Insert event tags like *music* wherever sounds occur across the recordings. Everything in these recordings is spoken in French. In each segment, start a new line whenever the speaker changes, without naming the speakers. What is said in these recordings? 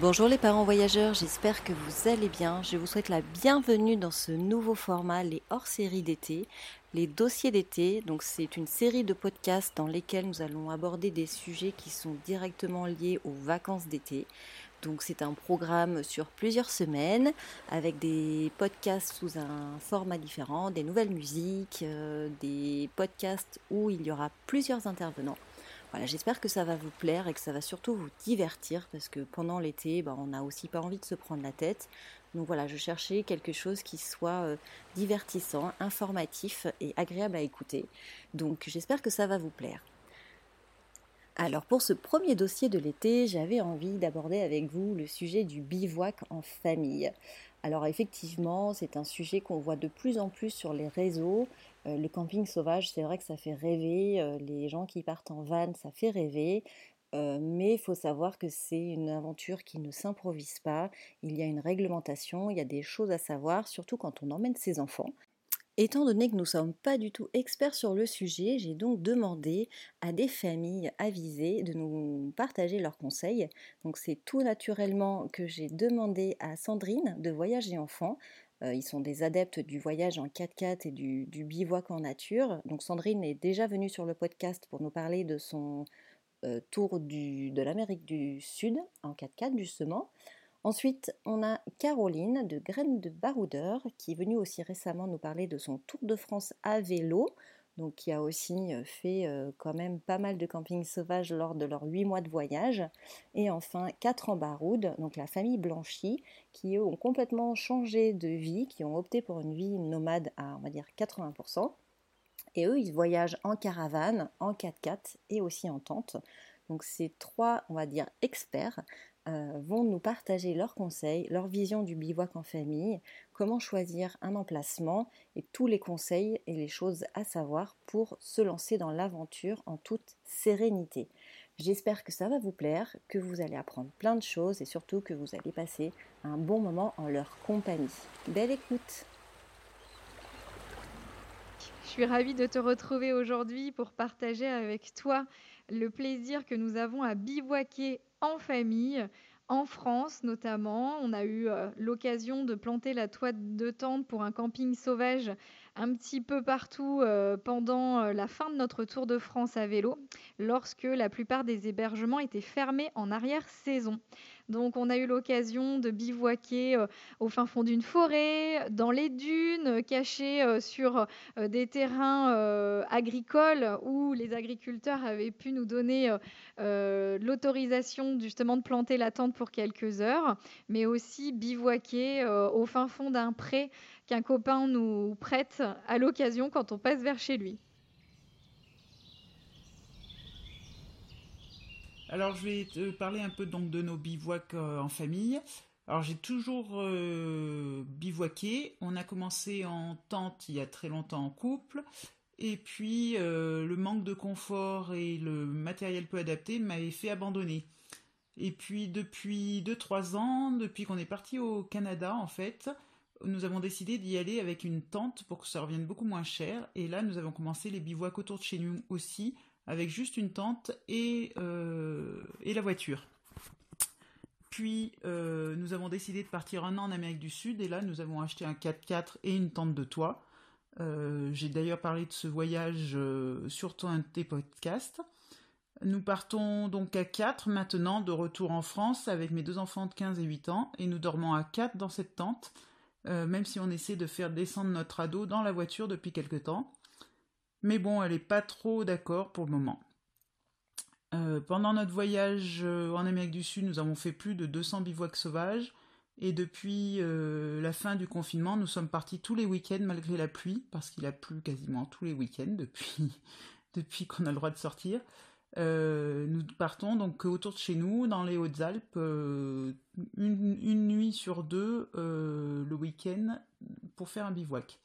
Bonjour les parents voyageurs, j'espère que vous allez bien. Je vous souhaite la bienvenue dans ce nouveau format, les hors-séries d'été, les dossiers d'été. Donc c'est une série de podcasts dans lesquels nous allons aborder des sujets qui sont directement liés aux vacances d'été. Donc c'est un programme sur plusieurs semaines avec des podcasts sous un format différent, des nouvelles musiques, euh, des podcasts où il y aura plusieurs intervenants. Voilà, j'espère que ça va vous plaire et que ça va surtout vous divertir parce que pendant l'été, bah, on n'a aussi pas envie de se prendre la tête. Donc voilà, je cherchais quelque chose qui soit euh, divertissant, informatif et agréable à écouter. Donc j'espère que ça va vous plaire. Alors pour ce premier dossier de l'été, j'avais envie d'aborder avec vous le sujet du bivouac en famille. Alors effectivement, c'est un sujet qu'on voit de plus en plus sur les réseaux. Euh, le camping sauvage, c'est vrai que ça fait rêver. Euh, les gens qui partent en van, ça fait rêver. Euh, mais il faut savoir que c'est une aventure qui ne s'improvise pas. Il y a une réglementation, il y a des choses à savoir, surtout quand on emmène ses enfants. Étant donné que nous ne sommes pas du tout experts sur le sujet, j'ai donc demandé à des familles avisées de nous partager leurs conseils. Donc c'est tout naturellement que j'ai demandé à Sandrine de Voyage et Enfants. Euh, ils sont des adeptes du voyage en 4x4 et du, bivouac en nature. Donc Sandrine est déjà venue sur le podcast pour nous parler de son euh, tour de l'Amérique du Sud en 4x4 justement. Ensuite, on a Caroline de Graines de Baroudeur qui est venue aussi récemment nous parler de son Tour de France à vélo, donc qui a aussi fait quand même pas mal de camping sauvage lors de leurs 8 mois de voyage. Et enfin, quatre en Baroude, donc la famille Blanchy, qui eux ont complètement changé de vie, qui ont opté pour une vie nomade à on va dire 80%. Et eux, ils voyagent en caravane, en 4x4 et aussi en tente. Donc ces trois, on va dire, experts euh, vont nous partager leurs conseils, leur vision du bivouac en famille, comment choisir un emplacement et tous les conseils et les choses à savoir pour se lancer dans l'aventure en toute sérénité. J'espère que ça va vous plaire, que vous allez apprendre plein de choses et surtout que vous allez passer un bon moment en leur compagnie. Belle écoute
Je suis ravie de te retrouver aujourd'hui pour partager avec toi le plaisir que nous avons à bivouaquer en famille. En France notamment, on a eu euh, l'occasion de planter la toile de tente pour un camping sauvage un petit peu partout euh, pendant euh, la fin de notre Tour de France à vélo, lorsque la plupart des hébergements étaient fermés en arrière-saison. Donc on a eu l'occasion de bivouaquer euh, au fin fond d'une forêt, dans les dunes, cachés sur des terrains agricoles où les agriculteurs avaient pu nous donner l'autorisation justement de planter la tente pour quelques heures, mais aussi bivouaquer au fin fond d'un pré qu'un copain nous prête à l'occasion quand on passe vers chez lui.
Alors je vais te parler un peu donc de nos bivouacs euh, en famille. Alors j'ai toujours euh, bivouaqué. On a commencé en tente il y a très longtemps en couple. Et puis euh, le manque de confort et le matériel peu adapté m'avaient fait abandonner. Et puis depuis 2-3 ans, depuis qu'on est parti au Canada en fait, nous avons décidé d'y aller avec une tente pour que ça revienne beaucoup moins cher. Et là nous avons commencé les bivouacs autour de chez nous aussi avec juste une tente et, euh, et la voiture. Puis euh, nous avons décidé de partir un an en Amérique du Sud et là nous avons acheté un 4x4 et une tente de toit. Euh, j'ai d'ailleurs parlé de ce voyage sur un de tes. Nous partons donc à 4 maintenant de retour en France avec mes deux enfants de 15 et 8 ans et nous dormons à 4 dans cette tente, même si on essaie de faire descendre notre ado dans la voiture depuis quelque temps. Mais bon, elle n'est pas trop d'accord pour le moment. Euh, pendant notre voyage euh, en Amérique du Sud, nous avons fait plus de 200 bivouacs sauvages. Et depuis euh, la fin du confinement, nous sommes partis tous les week-ends malgré la pluie, parce qu'il a plu quasiment tous les week-ends depuis *laughs* qu'on a le droit de sortir. Nous partons donc autour de chez nous, dans les Hautes-Alpes, une, une, nuit sur deux le week-end pour faire un bivouac.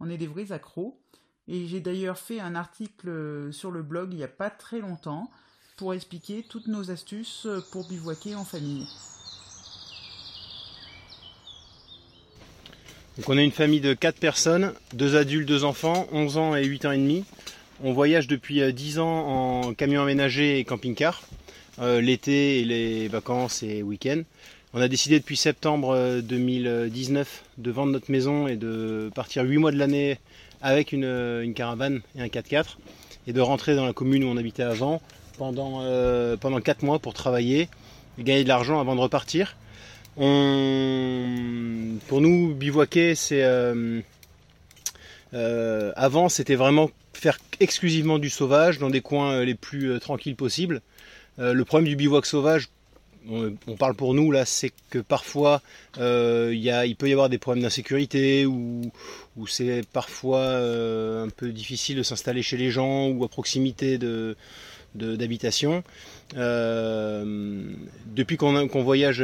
On est des vrais accros. Et j'ai d'ailleurs fait un article euh, sur le blog il n'y a pas très longtemps pour expliquer toutes nos astuces euh, pour bivouaquer en famille.
Donc on est une famille de 4 personnes, 2 adultes, 2 enfants, 11 ans et 8 ans et demi. On voyage depuis 10 euh, ans en camion aménagé et camping-car, l'été et les vacances et week-ends. On a décidé depuis septembre 2019 de vendre notre maison et de partir 8 mois de l'année avec une, caravane et un 4x4 et de rentrer dans la commune où on habitait avant pendant, pendant 4 mois pour travailler et gagner de l'argent avant de repartir. On... Pour nous, bivouaquer, c'est euh, avant, c'était vraiment faire exclusivement du sauvage dans des coins euh, les plus euh, tranquilles possibles. le problème du bivouac sauvage, on, parle pour nous là, c'est que parfois il peut y avoir des problèmes d'insécurité ou, c'est parfois un peu difficile de s'installer chez les gens ou à proximité de, d'habitation. depuis qu'on voyage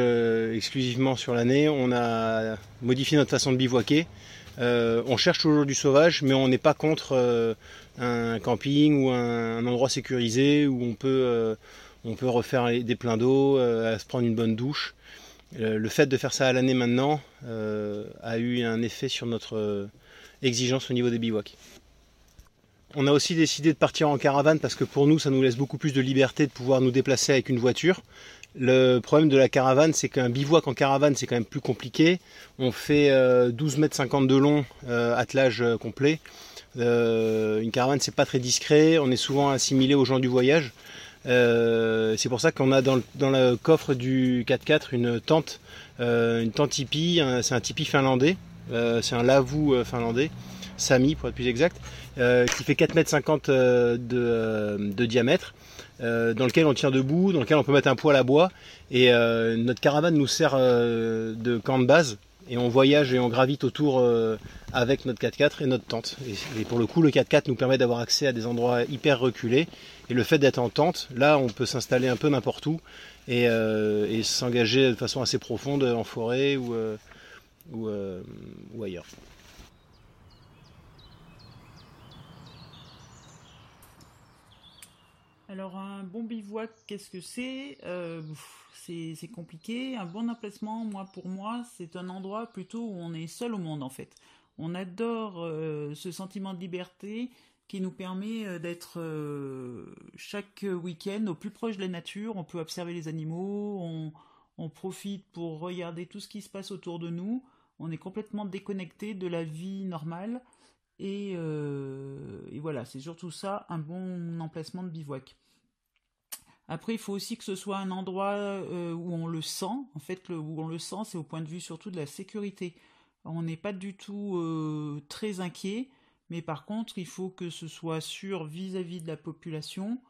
exclusivement sur l'année, on a modifié notre façon de bivouaquer. Euh, on cherche toujours du sauvage, mais on n'est pas contre euh, un camping ou un, endroit sécurisé où on peut, euh, on peut refaire des pleins d'eau, se prendre une bonne douche. le fait de faire ça à l'année maintenant a eu un effet sur notre exigence au niveau des bivouacs. On a aussi décidé de partir en caravane parce que pour nous, ça nous laisse beaucoup plus de liberté de pouvoir nous déplacer avec une voiture. Le problème de la caravane, c'est qu'un bivouac en caravane, c'est quand même plus compliqué. On fait 12 euh, mètres 50 de long, euh, attelage euh, complet. une caravane, c'est pas très discret. On est souvent assimilé aux gens du voyage. c'est pour ça qu'on a dans le, coffre du 4x4 une tente, une tente tipi. C'est un tipi finlandais. c'est un lavou finlandais, Sami pour être plus exact, qui fait 4,50 m de diamètre. Euh, dans lequel on tient debout, dans lequel on peut mettre un poêle à bois. Et euh, notre caravane nous sert euh, de camp de base. Et on voyage et on gravite autour avec notre 4x4 et notre tente. Et, pour le coup, le 4x4 nous permet d'avoir accès à des endroits hyper reculés. Et le fait d'être en tente, là, on peut s'installer un peu n'importe où et, s'engager de façon assez profonde en forêt ou, ou ailleurs.
Alors un bon bivouac, qu'est-ce que c'est? Euh, C'est compliqué. Un bon emplacement, moi pour moi, c'est un endroit plutôt où on est seul au monde en fait. On adore euh, ce sentiment de liberté qui nous permet euh, d'être chaque week-end au plus proche de la nature. On peut observer les animaux, on, profite pour regarder tout ce qui se passe autour de nous. On est complètement déconnecté de la vie normale. Et voilà, c'est surtout ça, un bon emplacement de bivouac. Après, il faut aussi que ce soit un endroit euh, où on le sent. En fait, où on le sent, c'est au point de vue surtout de la sécurité. On n'est pas du tout euh, très inquiet, mais par contre, il faut que ce soit sûr vis-à-vis de la population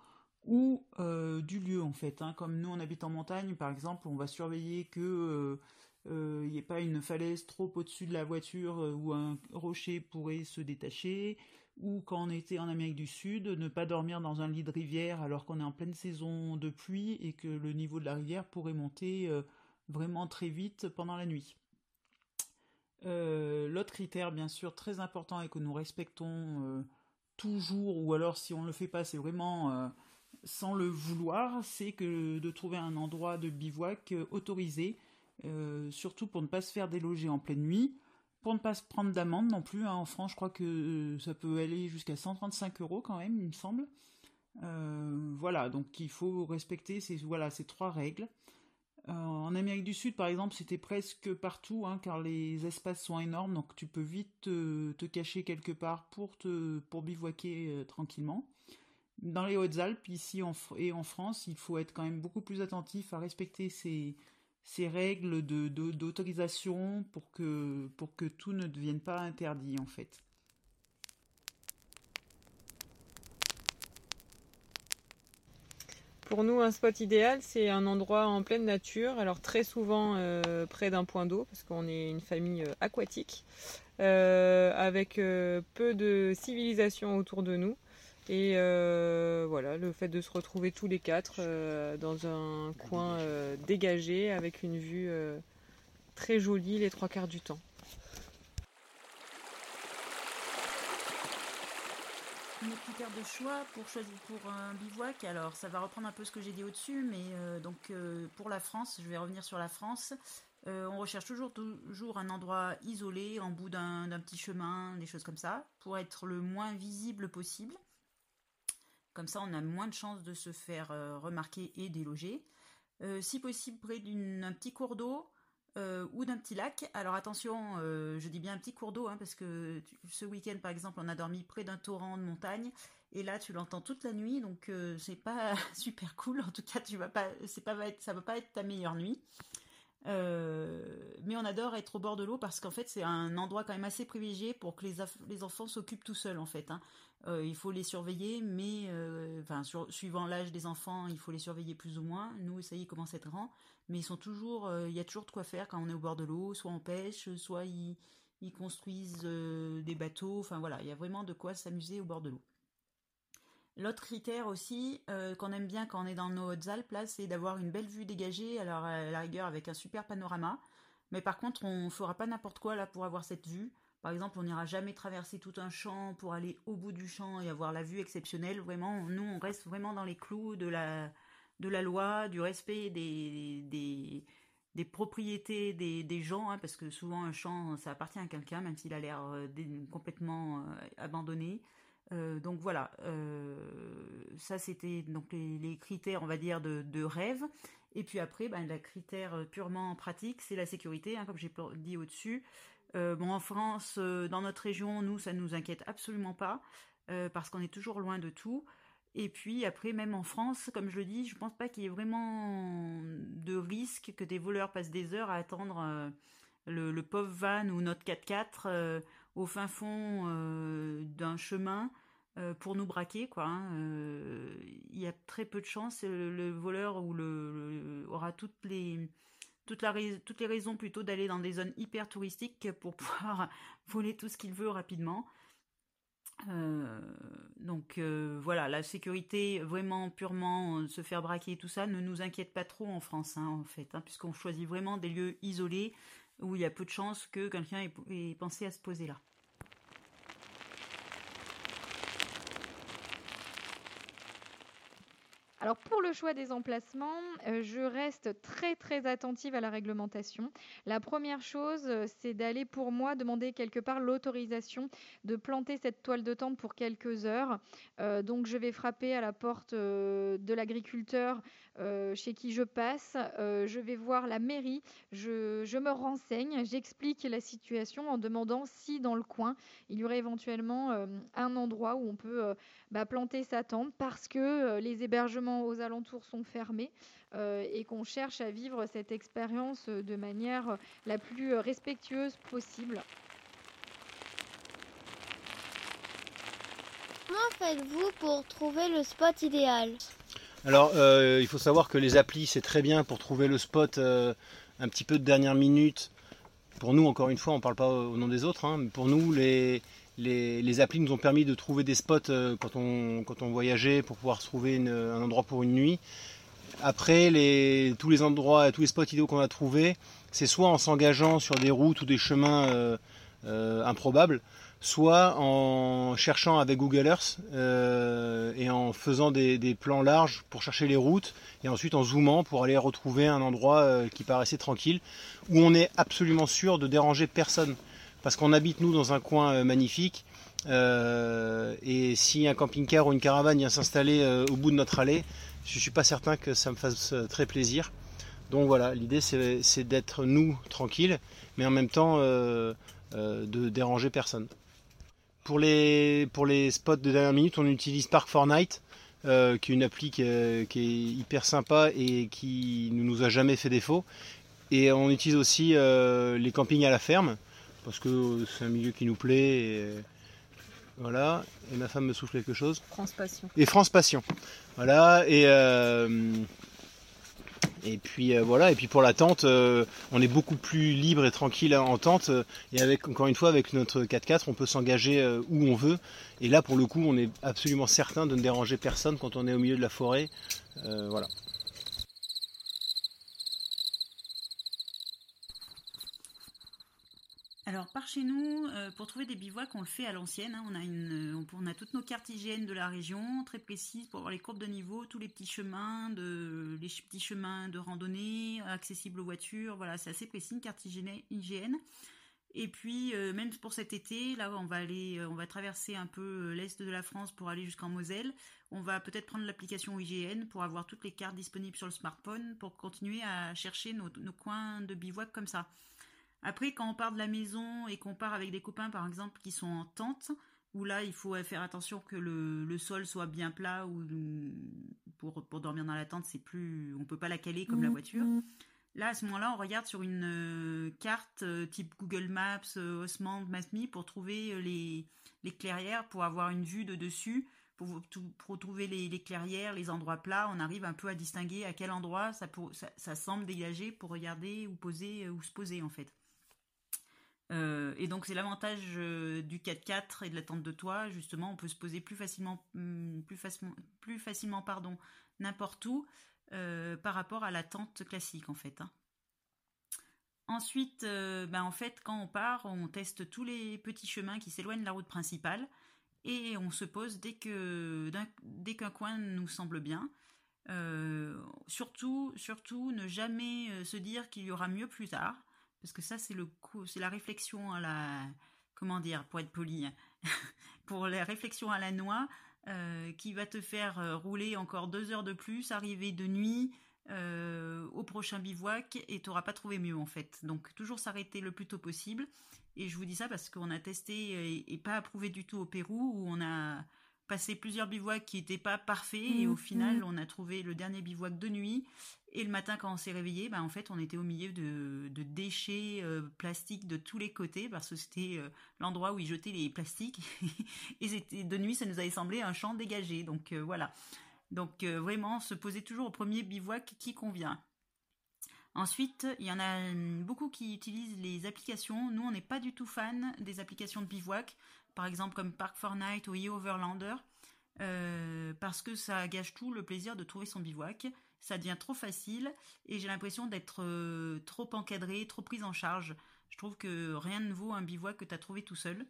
ou euh, du lieu, en fait. Hein. Comme nous, on habite en montagne, par exemple, on va surveiller que il n'y ait pas une falaise trop au-dessus de la voiture où un rocher pourrait se détacher ou quand on était en Amérique du Sud, ne pas dormir dans un lit de rivière alors qu'on est en pleine saison de pluie et que le niveau de la rivière pourrait monter euh, vraiment très vite pendant la nuit. Euh, l'autre critère, bien sûr, très important et que nous respectons euh, toujours, ou alors si on ne le fait pas, c'est vraiment sans le vouloir, c'est que de trouver un endroit de bivouac autorisé, surtout pour ne pas se faire déloger en pleine nuit pour ne pas se prendre d'amende non plus. Hein. En France, je crois que euh, ça peut aller jusqu'à 135 euros quand même, il me semble. Euh, voilà, donc il faut respecter ces, voilà, ces trois règles. Euh, en Amérique du Sud, par exemple, c'était presque partout, hein, car les espaces sont énormes, donc tu peux vite te, cacher quelque part pour, te, pour bivouaquer tranquillement. Dans les Hautes-Alpes, ici et en France, il faut être quand même beaucoup plus attentif à respecter ces, ces règles d'autorisation de, pour, que, pour que tout ne devienne pas interdit en fait.
Pour nous, un spot idéal, c'est un endroit en pleine nature, alors très souvent euh, près d'un point d'eau, parce qu'on est une famille euh, aquatique, euh, avec peu de civilisation autour de nous. Et voilà, fait de se retrouver tous les quatre euh, dans un coin euh, dégagé avec une vue très jolie les trois quarts du temps.
Mes critères de choix pour choisir pour un bivouac, alors ça va reprendre un peu ce que j'ai dit au-dessus, mais donc pour la France, je vais revenir sur la France. on recherche toujours, toujours un endroit isolé, en bout d'un petit chemin, des choses comme ça, pour être le moins visible possible. Comme ça, on a moins de chances de se faire euh, remarquer et déloger.
si possible près d'un petit cours d'eau ou d'un petit lac. Alors attention, je dis bien un petit cours d'eau hein, parce que ce week-end par exemple on a dormi près d'un torrent de montagne et là tu l'entends toute la nuit donc c'est pas *laughs* super cool. En tout cas tu vas pas, c'est pas ça va pas être ta meilleure nuit. Euh, mais on adore être au bord de l'eau parce qu'en fait c'est un endroit quand même assez privilégié pour que les, les enfants s'occupent tout seuls en fait. Hein. Euh, il faut les surveiller, mais euh, suivant l'âge des enfants, il faut les surveiller plus ou moins. Nous ça y est, commence à être grand, mais ils sont toujours, il y a toujours de quoi faire quand on est au bord de l'eau. Soit on pêche, soit ils, ils construisent des bateaux. Enfin voilà, il y a vraiment de quoi s'amuser au bord de l'eau. L'autre critère aussi euh, qu'on aime bien quand on est dans nos Hautes-Alpes, c'est d'avoir une belle vue dégagée, alors à la rigueur avec un super panorama. Mais par contre, on ne fera pas n'importe quoi là pour avoir cette vue. Par exemple, on n'ira jamais traverser tout un champ pour aller au bout du champ et avoir la vue exceptionnelle. Vraiment, nous, on reste vraiment dans les clous de la, de la loi, du respect des, des, propriétés des, gens, hein, parce que souvent un champ, ça appartient à quelqu'un, même s'il a l'air euh, complètement euh, abandonné. Euh, donc voilà, euh, ça c'était donc les, critères, on va dire, de, rêve. Et puis après, ben, le critère purement pratique, c'est la sécurité, hein, comme j'ai dit au-dessus. Euh, bon, en France, dans notre région, nous, ça ne nous inquiète absolument pas, parce qu'on est toujours loin de tout. Et puis après, même en France, comme je le dis, je pense pas qu'il y ait vraiment de risque que des voleurs passent des heures à attendre le, le, pauvre van ou notre 4x4 au fin fond d'un chemin euh, pour nous braquer, quoi. Hein, euh, il y a très peu de chances. Le, voleur aura toutes les raisons plutôt d'aller dans des zones hyper touristiques pour *laughs* pouvoir voler tout ce qu'il veut rapidement. Euh, donc voilà, la sécurité vraiment purement se faire braquer tout ça ne nous inquiète pas trop en France hein, en fait, hein, puisqu'on choisit vraiment des lieux isolés où il y a peu de chances que quelqu'un ait pensé à se poser là.
Alors pour le choix des emplacements, euh, je reste très très attentive à la réglementation. La première chose, euh, c'est d'aller pour moi demander quelque part l'autorisation de planter cette toile de tente pour quelques heures. Euh, donc je vais frapper à la porte de l'agriculteur chez qui je passe. je vais voir la mairie. Je, me renseigne. J'explique la situation en demandant si dans le coin il y aurait éventuellement un endroit où on peut bah, planter sa tente parce que les hébergements aux alentours sont fermés euh, et qu'on cherche à vivre cette expérience de manière la plus respectueuse possible.
Comment faites-vous pour trouver le spot idéal?
Alors, euh, il faut savoir que les applis, c'est très bien pour trouver le spot euh, un petit peu de dernière minute. Pour nous, encore une fois, on ne parle pas au nom des autres, hein, mais pour nous, les, les, applis nous ont permis de trouver des spots euh, quand, on, voyageait pour pouvoir trouver un endroit pour une nuit. Après, les, tous les endroits, tous les spots idéaux qu'on a trouvés, c'est soit en s'engageant sur des routes ou des chemins euh, euh, improbables, soit en cherchant avec Google Earth et en faisant des, plans larges pour chercher les routes et ensuite en zoomant pour aller retrouver un endroit qui paraissait tranquille où on est absolument sûr de déranger personne parce qu'on habite nous dans un coin euh, magnifique. Euh, et si un camping-car ou une caravane vient s'installer euh, au bout de notre allée, je ne suis pas certain que ça me fasse très plaisir. Donc voilà, l'idée c'est d'être nous tranquilles, mais en même temps de déranger personne. Pour les, spots de dernière minute, on utilise Park 4 Night, qui est une appli qui est, hyper sympa et qui ne nous a jamais fait défaut. Et on utilise aussi les campings à la ferme parce que c'est un milieu qui nous plaît. Et, voilà, et ma femme me souffle quelque chose.
France Passion.
Et France Passion. Voilà, et, euh, et puis euh, voilà, et puis pour la tente, euh, on est beaucoup plus libre et tranquille en tente. Et avec, encore une fois, avec notre 4x4, on peut s'engager où on veut. Et là, pour le coup, on est absolument certain de ne déranger personne quand on est au milieu de la forêt. voilà.
Alors par chez nous, euh, pour trouver des bivouacs, on le fait à l'ancienne. Hein. On, a une, euh, on, a toutes nos cartes hygiènes de la région, très précises pour avoir les courbes de niveau, tous les petits chemins, de, les petits chemins de randonnée accessibles aux voitures. Voilà, c'est assez précis, une carte hygiène. Et puis même pour cet été, là on va aller, on va traverser un peu l'est de la France pour aller jusqu'en Moselle. On va peut-être prendre l'application IGN pour avoir toutes les cartes disponibles sur le smartphone pour continuer à chercher nos, nos coins de bivouac comme ça. Après, quand on part de la maison et qu'on part avec des copains, par exemple, qui sont en tente, où là, il faut faire attention que le, sol soit bien plat, ou pour, pour dormir dans la tente, c'est plus, on peut pas la caler comme la mmh, voiture. Là, à ce moment-là, on regarde sur une euh, carte euh, type Google Maps, euh, Osmand, pour trouver les, les clairières, pour avoir une vue de dessus, pour, pour trouver les, les, clairières, les endroits plats. On arrive un peu à distinguer à quel endroit ça, ça, ça semble dégager pour regarder ou poser ou se poser en fait. Euh, et donc c'est l'avantage euh, du 4x4 et de la tente de toit, justement, on peut se poser plus facilement, hmm, plus facilement, pardon, n'importe où euh, par rapport à la tente classique en fait. Hein. Ensuite, ben, en fait, quand on part, on teste tous les petits chemins qui s'éloignent de la route principale et on se pose dès que dès qu'un coin nous semble bien. surtout, surtout, ne jamais se dire qu'il y aura mieux plus tard parce que ça c'est le c'est la réflexion à la comment dire pour être poli *laughs* pour la réflexion à la noix euh, qui va te faire euh, rouler encore deux heures de plus, arriver de nuit euh, au prochain bivouac et tu n'auras pas trouvé mieux en fait. Donc toujours s'arrêter le plus tôt possible. Et je vous dis ça parce qu'on a testé et, et, pas approuvé du tout au Pérou où on a passé plusieurs bivouacs qui n'étaient pas parfaits et au mmh, final mmh. on a trouvé le dernier bivouac de nuit et le matin quand on s'est réveillé bah, en fait on était au milieu de, déchets euh, plastiques de tous les côtés parce que c'était euh, l'endroit où ils jetaient les plastiques. *laughs* Et de nuit ça nous avait semblé un champ dégagé. Donc euh, voilà. Donc vraiment se poser toujours au premier bivouac qui convient. Ensuite, il y en a hum, beaucoup qui utilisent les applications. Nous, on n'est pas du tout fan des applications de bivouac. Par exemple comme Park Fortnite ou E-Overlander, euh, parce que ça gâche tout le plaisir de trouver son bivouac. Ça devient trop facile et j'ai l'impression d'être euh, trop encadré, trop prise en charge. Je trouve que rien ne vaut un bivouac que tu as trouvé tout seul.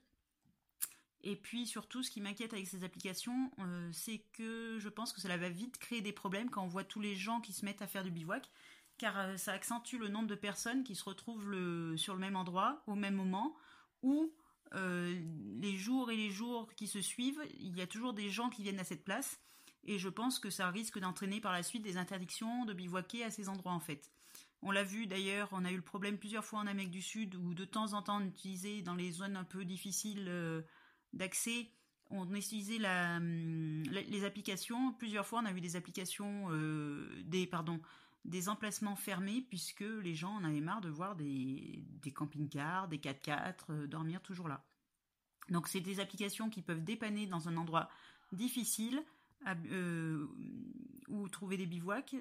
Et puis surtout, ce qui m'inquiète avec ces applications, euh, c'est que je pense que cela va vite créer des problèmes quand on voit tous les gens qui se mettent à faire du bivouac, car ça accentue le nombre de personnes qui se retrouvent sur le même endroit au même moment, ou euh, les jours et les jours qui se suivent, il y a toujours des gens qui viennent à cette place. Et je pense que ça risque d'entraîner par la suite des interdictions de bivouaquer à ces endroits en fait. On l'a vu d'ailleurs, on a eu le problème plusieurs fois en Amérique du Sud où de temps en temps on utilisait dans les zones un peu difficiles euh, d'accès, on utilisait hum, les applications. Plusieurs fois on a vu des applications, euh, des pardon, des emplacements fermés puisque les gens en avaient marre de voir des, camping-cars, des 4x4 euh, dormir toujours là. Donc c'est des applications qui peuvent dépanner dans un endroit difficile euh, où trouver des bivouacs,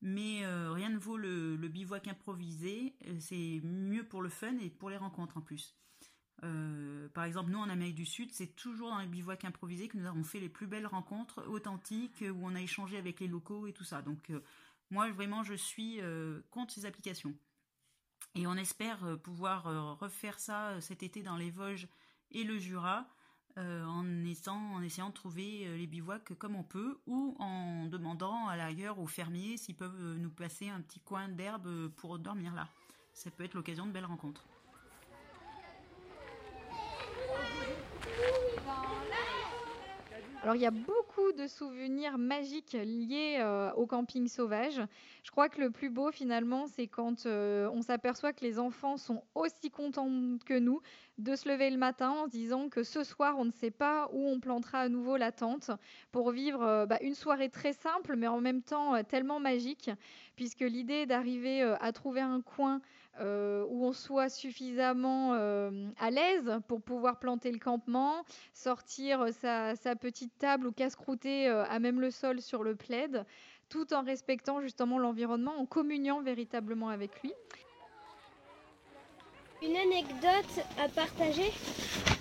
mais euh, rien ne vaut le, bivouac improvisé. C'est mieux pour le fun et pour les rencontres en plus. par exemple, nous en Amérique du Sud, c'est toujours dans les bivouacs improvisés que nous avons fait les plus belles rencontres authentiques où on a échangé avec les locaux et tout ça. Donc moi, vraiment, je suis euh, contre ces applications. Et on espère euh, pouvoir euh, refaire ça cet été dans les Vosges et le Jura, en, essayant, en essayant de trouver les bivouacs comme on peut, ou en demandant à l'ailleurs aux fermiers s'ils peuvent nous passer un petit coin d'herbe pour dormir là. Ça peut être l'occasion de belles rencontres.
Alors il y a beaucoup de souvenirs magiques liés euh, au camping sauvage. Je crois que le plus beau finalement, c'est quand euh, on s'aperçoit que les enfants sont aussi contents que nous de se lever le matin en se disant que ce soir, on ne sait pas où on plantera à nouveau la tente pour vivre euh, bah, une soirée très simple, mais en même temps tellement magique, puisque l'idée d'arriver à trouver un coin euh, où on soit suffisamment euh, à l'aise pour pouvoir planter le campement, sortir sa, petite table ou casse-croûter euh, à même le sol sur le plaid, tout en respectant justement l'environnement, en communiant véritablement avec lui.
Une anecdote à partager?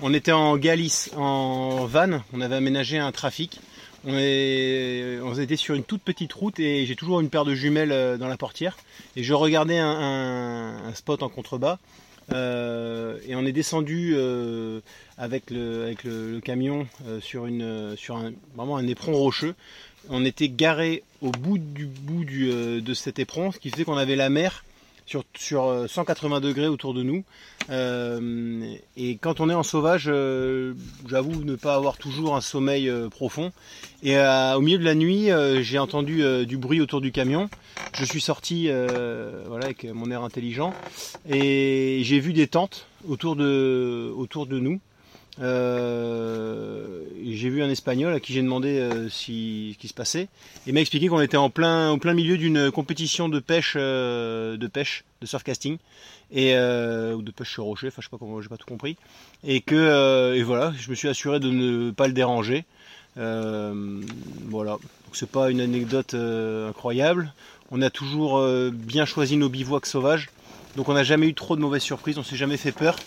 On était en Galice, en van, on avait aménagé un trafic. On, était sur une toute petite route et j'ai toujours une paire de jumelles euh, dans la portière. Et je regardais un, spot en contrebas. Euh, et on est descendu euh, avec, le, camion sur, un, éperon rocheux. On était garé au bout du bout de cet éperon, ce qui faisait qu'on avait la mer sur, sur 180 degrés autour de nous. et quand on est en sauvage, j'avoue ne pas avoir toujours un sommeil profond. Et au milieu de la nuit, j'ai entendu du bruit autour du camion. Je suis sorti voilà, avec mon air intelligent et j'ai vu des tentes autour de, autour de nous. Euh, j'ai vu un espagnol à qui j'ai demandé euh, si, ce qui se passait. Il m'a expliqué qu'on était en plein, au plein milieu d'une compétition de pêche, euh, de pêche, de surfcasting, et, ou de pêche sur rocher, enfin je sais pas comment, j'ai pas tout compris. Et que, et voilà, je me suis assuré de ne pas le déranger. voilà, donc c'est pas une anecdote incroyable. On a toujours bien choisi nos bivouacs sauvages, donc on n'a jamais eu trop de mauvaises surprises, on s'est jamais fait peur.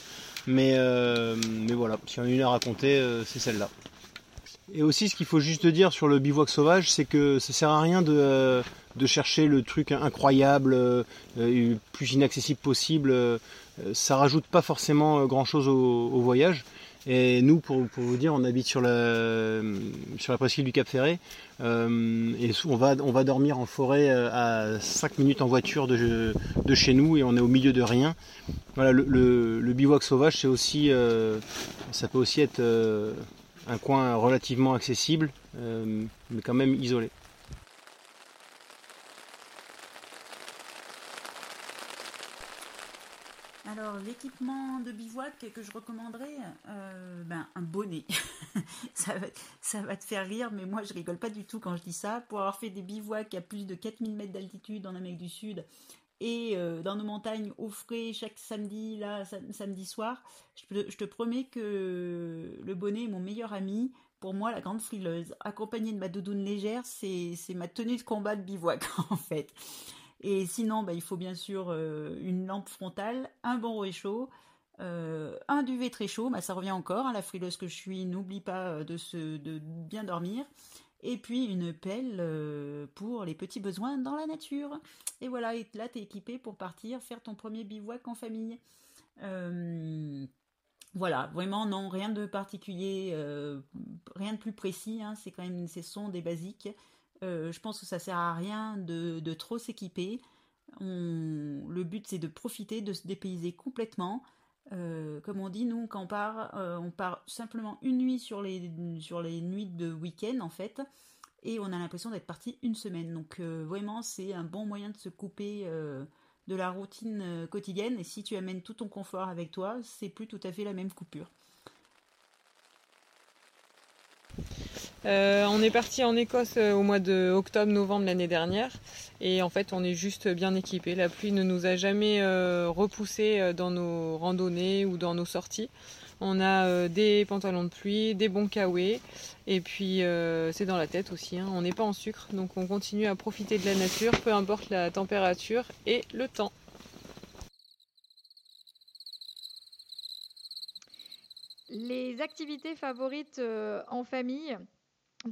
Mais, euh, mais voilà, si on a une à raconter, euh, c'est celle-là. Et aussi, ce qu'il faut juste dire sur le bivouac sauvage, c'est que ça sert à rien de, euh, de chercher le truc incroyable, le plus inaccessible possible. ça rajoute pas forcément grand-chose au, voyage. Et nous, pour, vous dire, on habite sur la, sur la presqu'île du Cap Ferré. et on va, on va dormir en forêt à 5 minutes en voiture de, de chez nous et on est au milieu de rien. Voilà, le, bivouac sauvage, c'est aussi, euh, ça peut aussi être euh, un coin relativement accessible, euh, mais quand même isolé.
Alors, l'équipement de bivouac que je recommanderais, ben, un bonnet. *laughs* ça, va, te faire rire, mais moi je rigole pas du tout quand je dis ça. Pour avoir fait des bivouacs à plus de 4000 mètres d'altitude en Amérique du Sud, et euh, dans nos montagnes au frais chaque samedi, là, samedi soir, je te, promets que le bonnet est mon meilleur ami. Pour moi, la grande frileuse, accompagnée de ma doudoune légère, c'est ma tenue de combat de bivouac *laughs* en fait. Et sinon, bah, il faut bien sûr euh, une lampe frontale, un bon réchaud, euh, un duvet très chaud, bah, ça revient encore, à hein, la frileuse que je suis, n'oublie pas de, se, de bien dormir et puis une pelle euh, pour les petits besoins dans la nature. Et voilà, et là, tu es équipé pour partir faire ton premier bivouac en famille. Euh, voilà, vraiment, non, rien de particulier, euh, rien de plus précis, hein, c'est quand même, ce sont des basiques. Je pense que ça sert à rien de, trop s'équiper. Le but, c'est de profiter, de se dépayser complètement. Euh, comme on dit, nous, quand on part, euh, on part simplement une nuit sur les, sur les nuits de week-end, en fait, et on a l'impression d'être parti une semaine. Donc, euh, vraiment, c'est un bon moyen de se couper de la routine quotidienne, et si tu amènes tout ton confort avec toi, c'est plus tout à fait la même coupure.
Euh, on est parti en Écosse euh, au mois de octobre-novembre l'année dernière et en fait on est juste bien équipé. La pluie ne nous a jamais euh, repoussé dans nos randonnées ou dans nos sorties. On a des pantalons de pluie, des bons kawaii et puis c'est dans la tête aussi. Hein. On n'est pas en sucre donc on continue à profiter de la nature peu importe la température et le temps.
Les activités favorites en famille,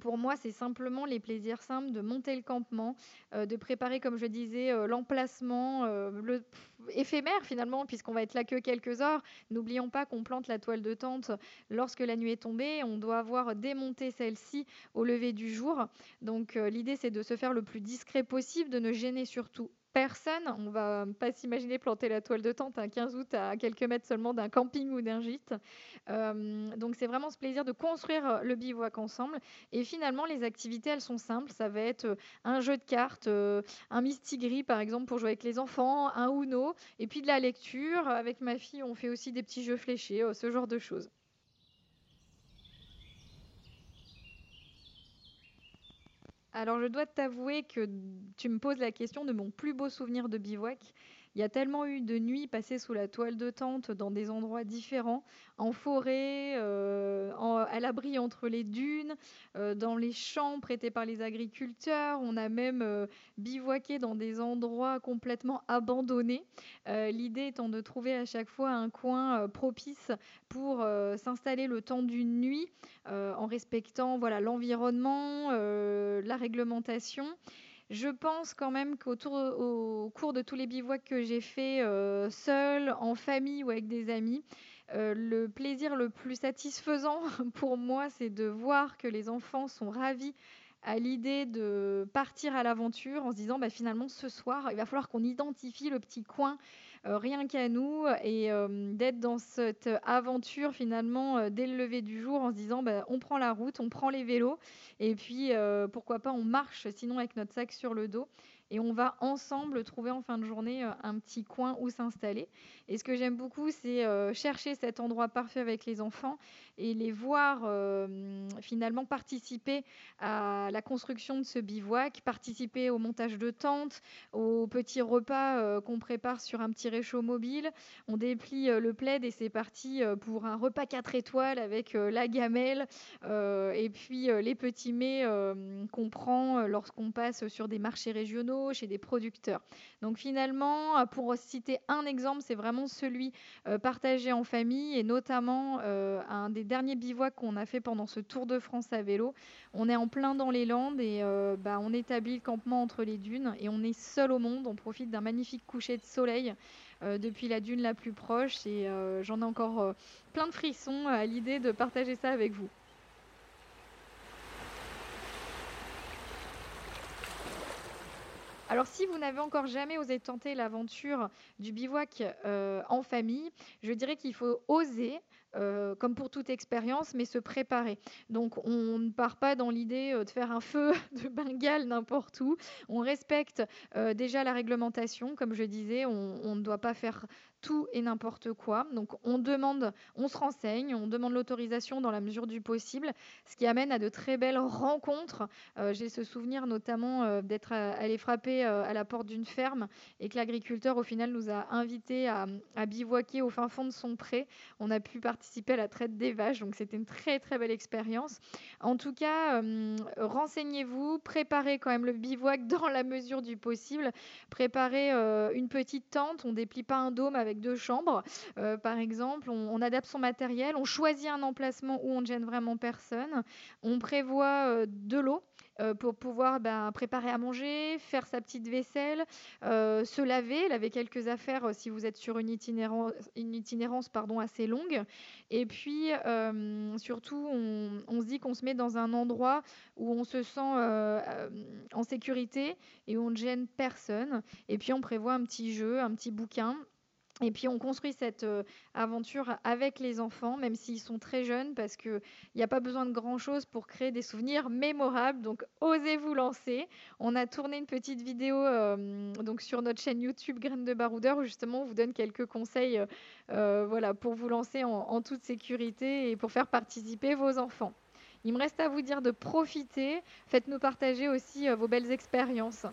pour moi, c'est simplement les plaisirs simples de monter le campement, euh, de préparer, comme je disais, euh, l'emplacement, euh, le éphémère finalement, puisqu'on va être là que quelques heures. N'oublions pas qu'on plante la toile de tente lorsque la nuit est tombée. On doit avoir démonté celle-ci au lever du jour. Donc l'idée, c'est de se faire le plus discret possible, de ne gêner surtout personne. On va pas s'imaginer planter la toile de tente un 15 août à quelques mètres seulement d'un camping ou d'un gîte. Euh, donc c'est vraiment ce plaisir de construire le bivouac ensemble. Et finalement, les activités, elles sont simples. Ça va être euh, un jeu de cartes, euh, un Mistigris par exemple pour jouer avec les enfants, un Uno, et puis de la lecture. Avec ma fille, on fait aussi des petits jeux fléchés, ce genre de choses. Alors, je dois t'avouer que tu me poses la question de mon plus beau souvenir de bivouac. Il y a tellement eu de nuits passées sous la toile de tente dans des endroits différents, en forêt, euh, à l'abri entre les dunes, euh, dans les champs prêtés par les agriculteurs. On a même euh, bivouaqué dans des endroits complètement abandonnés. L'idée étant de trouver à chaque fois un coin propice pour s'installer le temps d'une nuit en respectant voilà l'environnement, la réglementation. Je pense quand même qu'au au cours de tous les bivouacs que j'ai fait euh, seul, en famille ou avec des amis, euh, le plaisir le plus satisfaisant *laughs* pour moi, c'est de voir que les enfants sont ravis à l'idée de partir à l'aventure en se disant bah, finalement ce soir, il va falloir qu'on identifie le petit coin rien qu'à nous et euh, d'être dans cette aventure finalement euh, dès le lever du jour en se disant bah, on prend la route, on prend les vélos et puis pourquoi pas on marche sinon avec notre sac sur le dos et on va ensemble trouver en fin de journée un petit coin où s'installer. Et ce que j'aime beaucoup, c'est chercher cet endroit parfait avec les enfants et les voir finalement participer à la construction de ce bivouac, participer au montage de tentes, aux petits repas qu'on prépare sur un petit réchaud mobile. On déplie euh, le plaid et c'est parti euh, pour un repas 4 étoiles avec euh, la gamelle et puis les petits mets qu'on prend lorsqu'on passe sur des marchés régionaux, chez des producteurs. Donc finalement, pour citer un exemple, c'est vraiment celui partagé en famille et notamment un des derniers bivouacs qu'on a fait pendant ce Tour de France à vélo. On est en plein dans les Landes et bah, on établit le campement entre les dunes et on est seul au monde. On profite d'un magnifique coucher de soleil euh, depuis la dune la plus proche et euh, j'en ai encore euh, plein de frissons à l'idée de partager ça avec vous. Alors si vous n'avez encore jamais osé tenter l'aventure du bivouac en famille, je dirais qu'il faut oser, euh, comme pour toute expérience, mais se préparer. Donc on ne part pas dans l'idée euh, de faire un feu *laughs* de Bengale n'importe où. On respecte euh, déjà la réglementation, comme je disais, on ne doit pas faire tout et n'importe quoi. Donc on demande, on se renseigne, on demande l'autorisation dans la mesure du possible, ce qui amène à de très belles rencontres. Euh, j'ai ce souvenir notamment euh, d'être allé frapper euh, à la porte d'une ferme et que l'agriculteur au final nous a invités à, à, bivouaquer au fin fond de son pré. On a pu participer à la traite des vaches, donc c'était une très très belle expérience. En tout cas, renseignez-vous, préparez quand même le bivouac *laughs* dans la mesure du possible, préparez une petite tente, on déplie pas un dôme avec avec deux chambres, euh, par exemple. On, adapte son matériel, on choisit un emplacement où on ne gêne vraiment personne. On prévoit euh, de l'eau. Euh, pour pouvoir ben, préparer à manger, faire sa petite vaisselle, se laver, laver quelques affaires si vous êtes sur une itinérance, assez longue. Et puis, surtout, on, se dit qu'on se met dans un endroit où on se sent en sécurité et où on ne gêne personne. Et puis, on prévoit un petit jeu, un petit bouquin et puis on construit cette euh, aventure avec les enfants, même s'ils sont très jeunes, parce qu'il n'y a pas besoin de grand-chose pour créer des souvenirs mémorables. Donc osez vous lancer. On a tourné une petite vidéo euh, donc sur notre chaîne YouTube Graines de Baroudeur, où justement on vous donne quelques conseils euh, voilà, pour vous lancer en, en, toute sécurité et pour faire participer vos enfants. Il me reste à vous dire de profiter. Faites-nous partager aussi vos belles expériences.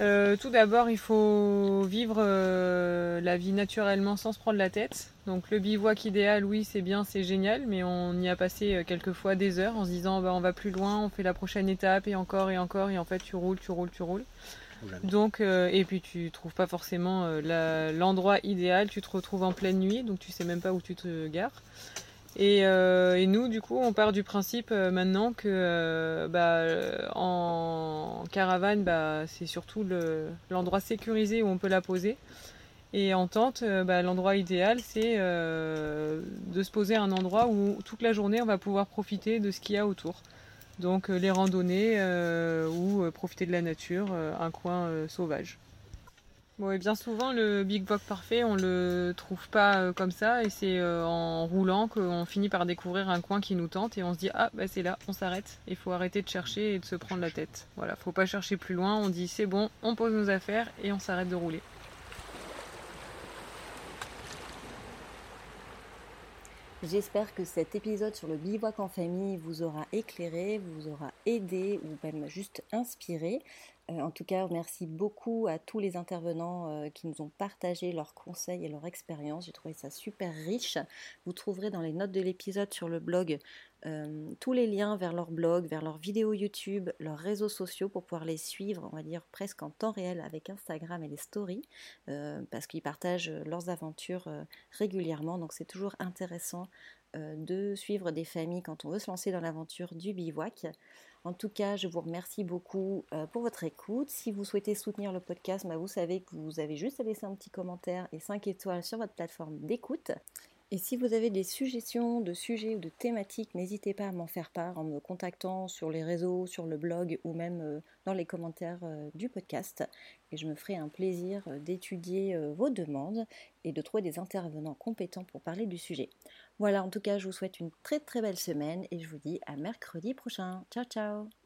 Euh, tout d'abord, il faut vivre euh, la vie naturellement sans se prendre la tête. Donc le bivouac idéal, oui, c'est bien, c'est génial, mais on y a passé euh, quelques fois des heures en se disant bah, on va plus loin, on fait la prochaine étape et encore et encore, et en fait tu roules, tu roules, tu roules. Donc et puis tu trouves pas forcément l'endroit idéal, tu te retrouves en pleine nuit, donc tu sais même pas où tu te gares. Euh, et, nous, du coup, on part du principe euh, maintenant que euh, bah, en caravane, bah, c'est surtout l'endroit sécurisé où on peut la poser. Et en tente, bah, l'endroit idéal, c'est de se poser à un endroit où toute la journée, on va pouvoir profiter de ce qu'il y a autour. Donc les randonnées ou profiter de la nature, un coin sauvage bien souvent, le Big Box parfait, on le trouve pas euh, comme ça, et c'est euh, en roulant qu'on finit par découvrir un coin qui nous tente, et on se dit ah bah c'est là, on s'arrête. Il faut arrêter de chercher et de se prendre la tête. Voilà, faut pas chercher plus loin. On dit c'est bon, on pose nos affaires et on s'arrête de rouler.
J'espère que cet épisode sur le bivouac en famille vous aura éclairé, vous aura aidé ou même juste inspiré. Euh, en tout cas, merci beaucoup à tous les intervenants euh, qui nous ont partagé leurs conseils et leurs expériences. J'ai trouvé ça super riche. Vous trouverez dans les notes de l'épisode sur le blog euh, tous les liens vers leur blog, vers leurs vidéos YouTube, leurs réseaux sociaux pour pouvoir les suivre, on va dire presque en temps réel avec Instagram et les stories, parce qu'ils partagent leurs aventures régulièrement. Donc c'est toujours intéressant de suivre des familles quand on veut se lancer dans l'aventure du bivouac. En tout cas, je vous remercie beaucoup euh, pour votre écoute. Si vous souhaitez soutenir le podcast, bah, vous savez que vous avez juste à laisser un petit commentaire et 5 étoiles sur votre plateforme d'écoute. Et si vous avez des suggestions de sujets ou de thématiques, n'hésitez pas à m'en faire part en me contactant sur les réseaux, sur le blog ou même euh, dans les commentaires euh, du podcast. Et je me ferai un plaisir euh, d'étudier vos demandes et de trouver des intervenants compétents pour parler du sujet. Voilà, en tout cas, je vous souhaite une très très belle semaine et je vous dis à mercredi prochain. Ciao ciao